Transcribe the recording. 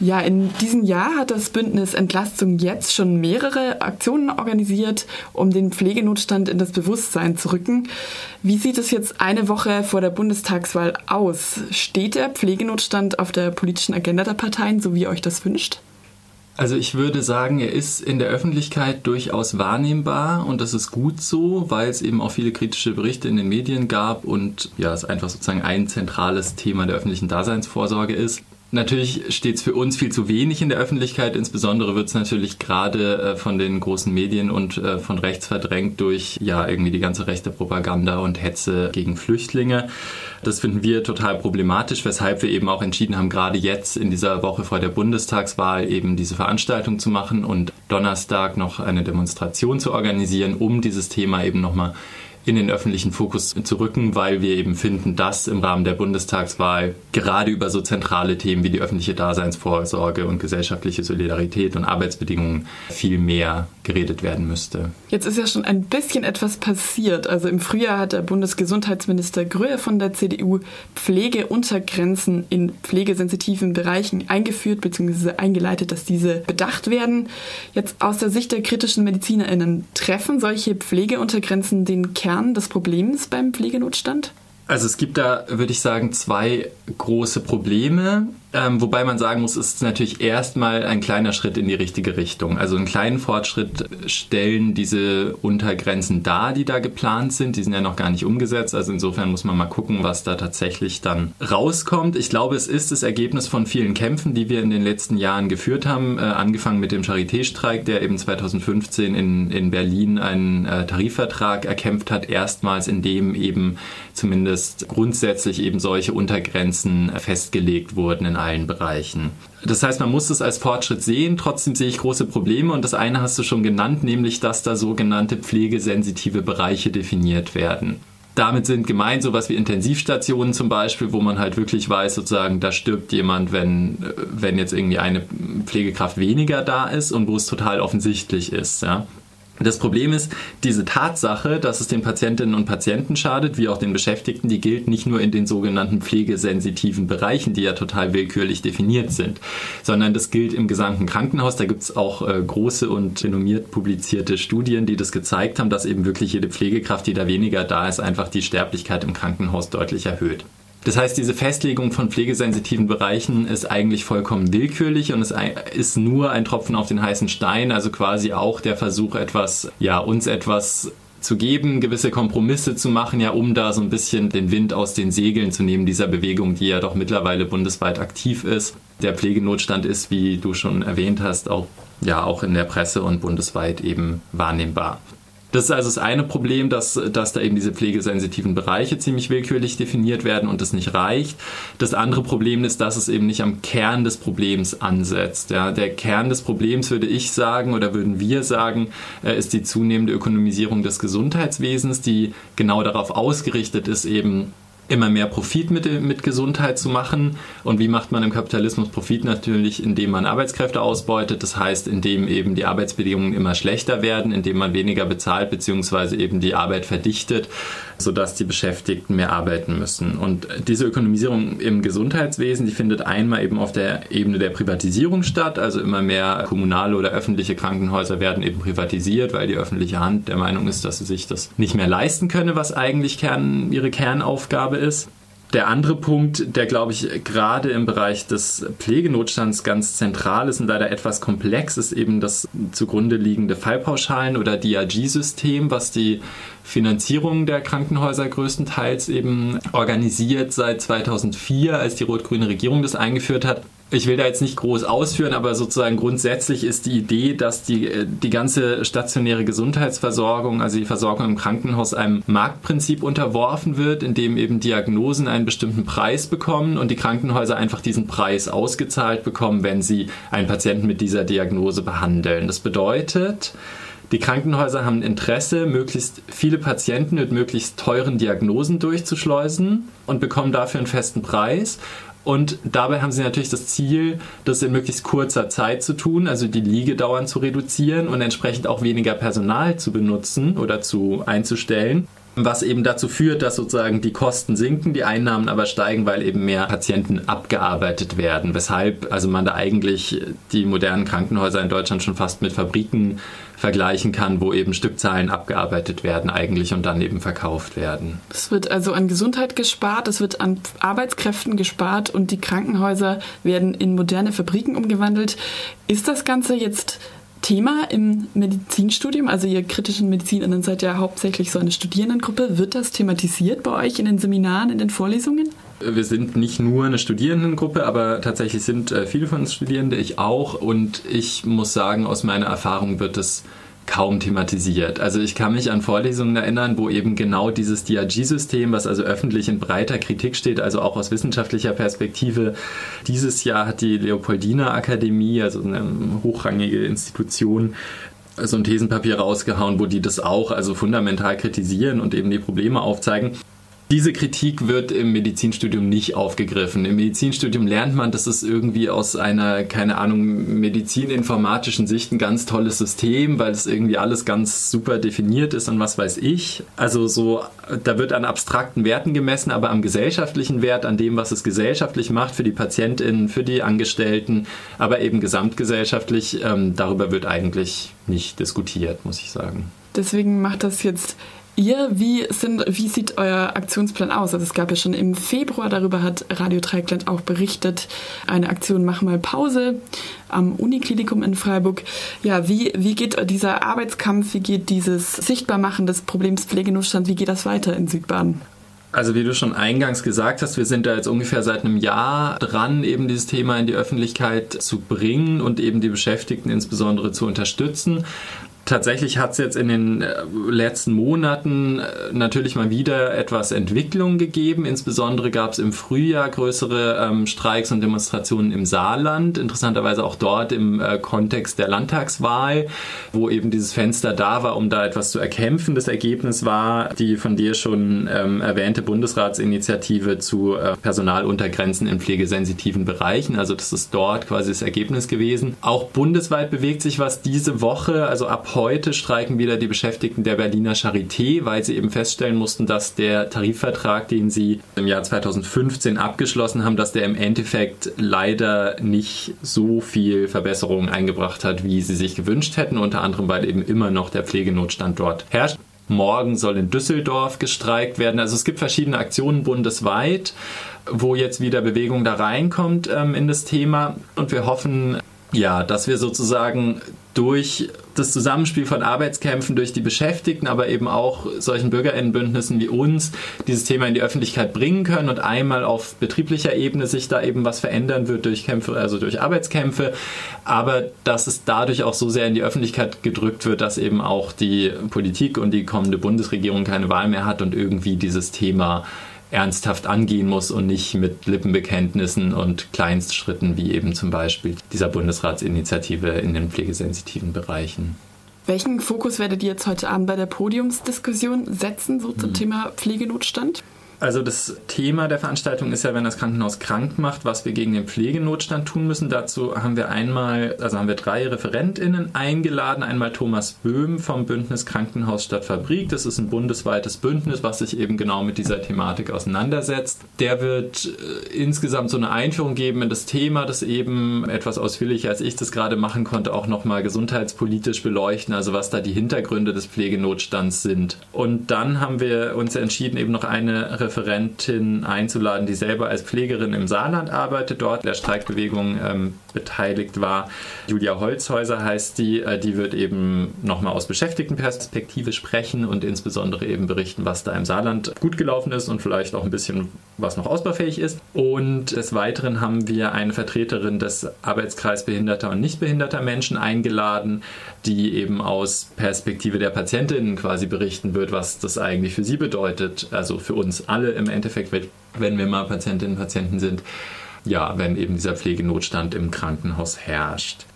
Ja, in diesem Jahr hat das Bündnis Entlastung jetzt schon mehrere Aktionen organisiert, um den Pflegenotstand in das Bewusstsein zu rücken. Wie sieht es jetzt eine Woche vor der Bundestagswahl aus? Steht der Pflegenotstand auf der politischen Agenda der Parteien, so wie ihr euch das wünscht? Also ich würde sagen, er ist in der Öffentlichkeit durchaus wahrnehmbar und das ist gut so, weil es eben auch viele kritische Berichte in den Medien gab und ja, es einfach sozusagen ein zentrales Thema der öffentlichen Daseinsvorsorge ist. Natürlich steht es für uns viel zu wenig in der Öffentlichkeit. Insbesondere wird es natürlich gerade äh, von den großen Medien und äh, von rechts verdrängt durch ja irgendwie die ganze rechte Propaganda und Hetze gegen Flüchtlinge. Das finden wir total problematisch, weshalb wir eben auch entschieden haben, gerade jetzt in dieser Woche vor der Bundestagswahl eben diese Veranstaltung zu machen und Donnerstag noch eine Demonstration zu organisieren, um dieses Thema eben nochmal in den öffentlichen Fokus zu rücken, weil wir eben finden, dass im Rahmen der Bundestagswahl gerade über so zentrale Themen wie die öffentliche Daseinsvorsorge und gesellschaftliche Solidarität und Arbeitsbedingungen viel mehr geredet werden müsste. Jetzt ist ja schon ein bisschen etwas passiert. Also im Frühjahr hat der Bundesgesundheitsminister Gröhe von der CDU Pflegeuntergrenzen in pflegesensitiven Bereichen eingeführt bzw. eingeleitet, dass diese bedacht werden. Jetzt aus der Sicht der kritischen MedizinerInnen treffen solche Pflegeuntergrenzen den Kern Kern des Problems beim Pflegenotstand? Also es gibt da, würde ich sagen, zwei große Probleme. Ähm, wobei man sagen muss, es ist natürlich erstmal ein kleiner Schritt in die richtige Richtung. Also einen kleinen Fortschritt stellen diese Untergrenzen dar, die da geplant sind. Die sind ja noch gar nicht umgesetzt. Also insofern muss man mal gucken, was da tatsächlich dann rauskommt. Ich glaube, es ist das Ergebnis von vielen Kämpfen, die wir in den letzten Jahren geführt haben. Äh, angefangen mit dem Charité-Streik, der eben 2015 in, in Berlin einen äh, Tarifvertrag erkämpft hat. Erstmals in dem eben zumindest grundsätzlich eben solche Untergrenzen festgelegt wurden allen Bereichen. Das heißt, man muss es als Fortschritt sehen. Trotzdem sehe ich große Probleme und das eine hast du schon genannt, nämlich dass da sogenannte pflegesensitive Bereiche definiert werden. Damit sind gemeint sowas wie Intensivstationen zum Beispiel, wo man halt wirklich weiß, sozusagen, da stirbt jemand, wenn, wenn jetzt irgendwie eine Pflegekraft weniger da ist und wo es total offensichtlich ist. Ja. Das Problem ist, diese Tatsache, dass es den Patientinnen und Patienten schadet, wie auch den Beschäftigten, die gilt nicht nur in den sogenannten pflegesensitiven Bereichen, die ja total willkürlich definiert sind, sondern das gilt im gesamten Krankenhaus. Da gibt es auch äh, große und renommiert publizierte Studien, die das gezeigt haben, dass eben wirklich jede Pflegekraft, die da weniger da ist, einfach die Sterblichkeit im Krankenhaus deutlich erhöht. Das heißt, diese Festlegung von pflegesensitiven Bereichen ist eigentlich vollkommen willkürlich und es ist nur ein Tropfen auf den heißen Stein, also quasi auch der Versuch, etwas, ja, uns etwas zu geben, gewisse Kompromisse zu machen, ja, um da so ein bisschen den Wind aus den Segeln zu nehmen, dieser Bewegung, die ja doch mittlerweile bundesweit aktiv ist. Der Pflegenotstand ist, wie du schon erwähnt hast, auch, ja, auch in der Presse und bundesweit eben wahrnehmbar. Das ist also das eine Problem, dass, dass da eben diese pflegesensitiven Bereiche ziemlich willkürlich definiert werden und das nicht reicht. Das andere Problem ist, dass es eben nicht am Kern des Problems ansetzt. Ja, der Kern des Problems, würde ich sagen, oder würden wir sagen, äh, ist die zunehmende Ökonomisierung des Gesundheitswesens, die genau darauf ausgerichtet ist, eben immer mehr Profit mit, mit Gesundheit zu machen. Und wie macht man im Kapitalismus Profit? Natürlich, indem man Arbeitskräfte ausbeutet. Das heißt, indem eben die Arbeitsbedingungen immer schlechter werden, indem man weniger bezahlt beziehungsweise eben die Arbeit verdichtet, sodass die Beschäftigten mehr arbeiten müssen. Und diese Ökonomisierung im Gesundheitswesen, die findet einmal eben auf der Ebene der Privatisierung statt. Also immer mehr kommunale oder öffentliche Krankenhäuser werden eben privatisiert, weil die öffentliche Hand der Meinung ist, dass sie sich das nicht mehr leisten könne, was eigentlich Kern, ihre Kernaufgabe ist. Der andere Punkt, der glaube ich gerade im Bereich des Pflegenotstands ganz zentral ist und leider etwas komplex, ist eben das zugrunde liegende Fallpauschalen- oder DRG-System, was die Finanzierung der Krankenhäuser größtenteils eben organisiert seit 2004, als die rot-grüne Regierung das eingeführt hat ich will da jetzt nicht groß ausführen, aber sozusagen grundsätzlich ist die Idee, dass die, äh, die ganze stationäre Gesundheitsversorgung, also die Versorgung im Krankenhaus einem Marktprinzip unterworfen wird, in dem eben Diagnosen einen bestimmten Preis bekommen und die Krankenhäuser einfach diesen Preis ausgezahlt bekommen, wenn sie einen Patienten mit dieser Diagnose behandeln. Das bedeutet, die Krankenhäuser haben Interesse, möglichst viele Patienten mit möglichst teuren Diagnosen durchzuschleusen und bekommen dafür einen festen Preis. Und dabei haben sie natürlich das Ziel, das in möglichst kurzer Zeit zu tun, also die Liegedauern zu reduzieren und entsprechend auch weniger Personal zu benutzen oder zu einzustellen. Was eben dazu führt, dass sozusagen die Kosten sinken, die Einnahmen aber steigen, weil eben mehr Patienten abgearbeitet werden. Weshalb also man da eigentlich die modernen Krankenhäuser in Deutschland schon fast mit Fabriken vergleichen kann, wo eben Stückzahlen abgearbeitet werden eigentlich und dann eben verkauft werden. Es wird also an Gesundheit gespart, es wird an Arbeitskräften gespart und die Krankenhäuser werden in moderne Fabriken umgewandelt. Ist das Ganze jetzt Thema im Medizinstudium? Also ihr kritischen Medizinerinnen seid ja hauptsächlich so eine Studierendengruppe. Wird das thematisiert bei euch in den Seminaren, in den Vorlesungen? Wir sind nicht nur eine Studierendengruppe, aber tatsächlich sind äh, viele von uns Studierende, ich auch. Und ich muss sagen, aus meiner Erfahrung wird es kaum thematisiert. Also ich kann mich an Vorlesungen erinnern, wo eben genau dieses DRG-System, was also öffentlich in breiter Kritik steht, also auch aus wissenschaftlicher Perspektive, dieses Jahr hat die Leopoldina Akademie, also eine hochrangige Institution, so ein Thesenpapier rausgehauen, wo die das auch also fundamental kritisieren und eben die Probleme aufzeigen. Diese Kritik wird im Medizinstudium nicht aufgegriffen. Im Medizinstudium lernt man, dass es irgendwie aus einer, keine Ahnung, medizininformatischen Sicht ein ganz tolles System, weil es irgendwie alles ganz super definiert ist und was weiß ich. Also so, da wird an abstrakten Werten gemessen, aber am gesellschaftlichen Wert, an dem, was es gesellschaftlich macht für die PatientInnen, für die Angestellten, aber eben gesamtgesellschaftlich, ähm, darüber wird eigentlich nicht diskutiert, muss ich sagen. Deswegen macht das jetzt ihr, wie, sind, wie sieht euer Aktionsplan aus? Also es gab ja schon im Februar, darüber hat Radio Dreikland auch berichtet, eine Aktion Mach mal Pause am Uniklinikum in Freiburg. Ja, wie, wie geht dieser Arbeitskampf, wie geht dieses Sichtbarmachen des Problems Pflegenotstand, wie geht das weiter in Südbaden? Also wie du schon eingangs gesagt hast, wir sind da jetzt ungefähr seit einem Jahr dran, eben dieses Thema in die Öffentlichkeit zu bringen und eben die Beschäftigten insbesondere zu unterstützen. Tatsächlich hat es jetzt in den äh, letzten Monaten äh, natürlich mal wieder etwas Entwicklung gegeben. Insbesondere gab es im Frühjahr größere ähm, Streiks und Demonstrationen im Saarland. Interessanterweise auch dort im äh, Kontext der Landtagswahl, wo eben dieses Fenster da war, um da etwas zu erkämpfen. Das Ergebnis war die von dir schon ähm, erwähnte Bundesratsinitiative zu äh, Personaluntergrenzen in pflegesensitiven Bereichen. Also das ist dort quasi das Ergebnis gewesen. Auch bundesweit bewegt sich was diese Woche, also ab heute streiken wieder die Beschäftigten der Berliner Charité, weil sie eben feststellen mussten, dass der Tarifvertrag, den sie im Jahr 2015 abgeschlossen haben, dass der im Endeffekt leider nicht so viel Verbesserungen eingebracht hat, wie sie sich gewünscht hätten, unter anderem weil eben immer noch der Pflegenotstand dort herrscht. Morgen soll in Düsseldorf gestreikt werden. Also es gibt verschiedene Aktionen bundesweit, wo jetzt wieder Bewegung da reinkommt ähm, in das Thema. Und wir hoffen, ja, dass wir sozusagen durch das Zusammenspiel von Arbeitskämpfen durch die Beschäftigten, aber eben auch solchen Bürgerinnenbündnissen wie uns dieses Thema in die Öffentlichkeit bringen können und einmal auf betrieblicher Ebene sich da eben was verändern wird durch Kämpfe, also durch Arbeitskämpfe, aber dass es dadurch auch so sehr in die Öffentlichkeit gedrückt wird, dass eben auch die Politik und die kommende Bundesregierung keine Wahl mehr hat und irgendwie dieses Thema ernsthaft angehen muss und nicht mit Lippenbekenntnissen und Kleinstschritten wie eben zum Beispiel dieser Bundesratsinitiative in den pflegesensitiven Bereichen. Welchen Fokus werdet ihr jetzt heute Abend bei der Podiumsdiskussion setzen, so zum hm. Thema Pflegenotstand? Also das Thema der Veranstaltung ist ja, wenn das Krankenhaus krank macht, was wir gegen den Pflegenotstand tun müssen. Dazu haben wir einmal, also haben wir drei ReferentInnen eingeladen. Einmal Thomas Böhm vom Bündnis Krankenhaus statt Fabrik. Das ist ein bundesweites Bündnis, was sich eben genau mit dieser Thematik auseinandersetzt. Der wird äh, insgesamt so eine Einführung geben in das Thema, das eben etwas ausführlicher als ich das gerade machen konnte, auch nochmal gesundheitspolitisch beleuchten, also was da die Hintergründe des Pflegenotstands sind. Und dann haben wir uns entschieden, eben noch eine Referentin einzuladen, die selber als Pflegerin im Saarland arbeitet, dort der Streikbewegung ähm, beteiligt war. Julia Holzhäuser heißt die, äh, die wird eben nochmal aus Beschäftigtenperspektive sprechen und insbesondere eben berichten, was da im Saarland gut gelaufen ist und vielleicht auch ein bisschen, was noch ausbaufähig ist. Und des Weiteren haben wir eine Vertreterin des Arbeitskreis behinderter und nicht behinderter Menschen eingeladen, die eben aus Perspektive der Patientinnen quasi berichten wird, was das eigentlich für sie bedeutet, also für uns alle im Endeffekt, wenn wir mal Patientinnen und Patienten sind, ja, wenn eben dieser Pflegenotstand im Krankenhaus herrscht.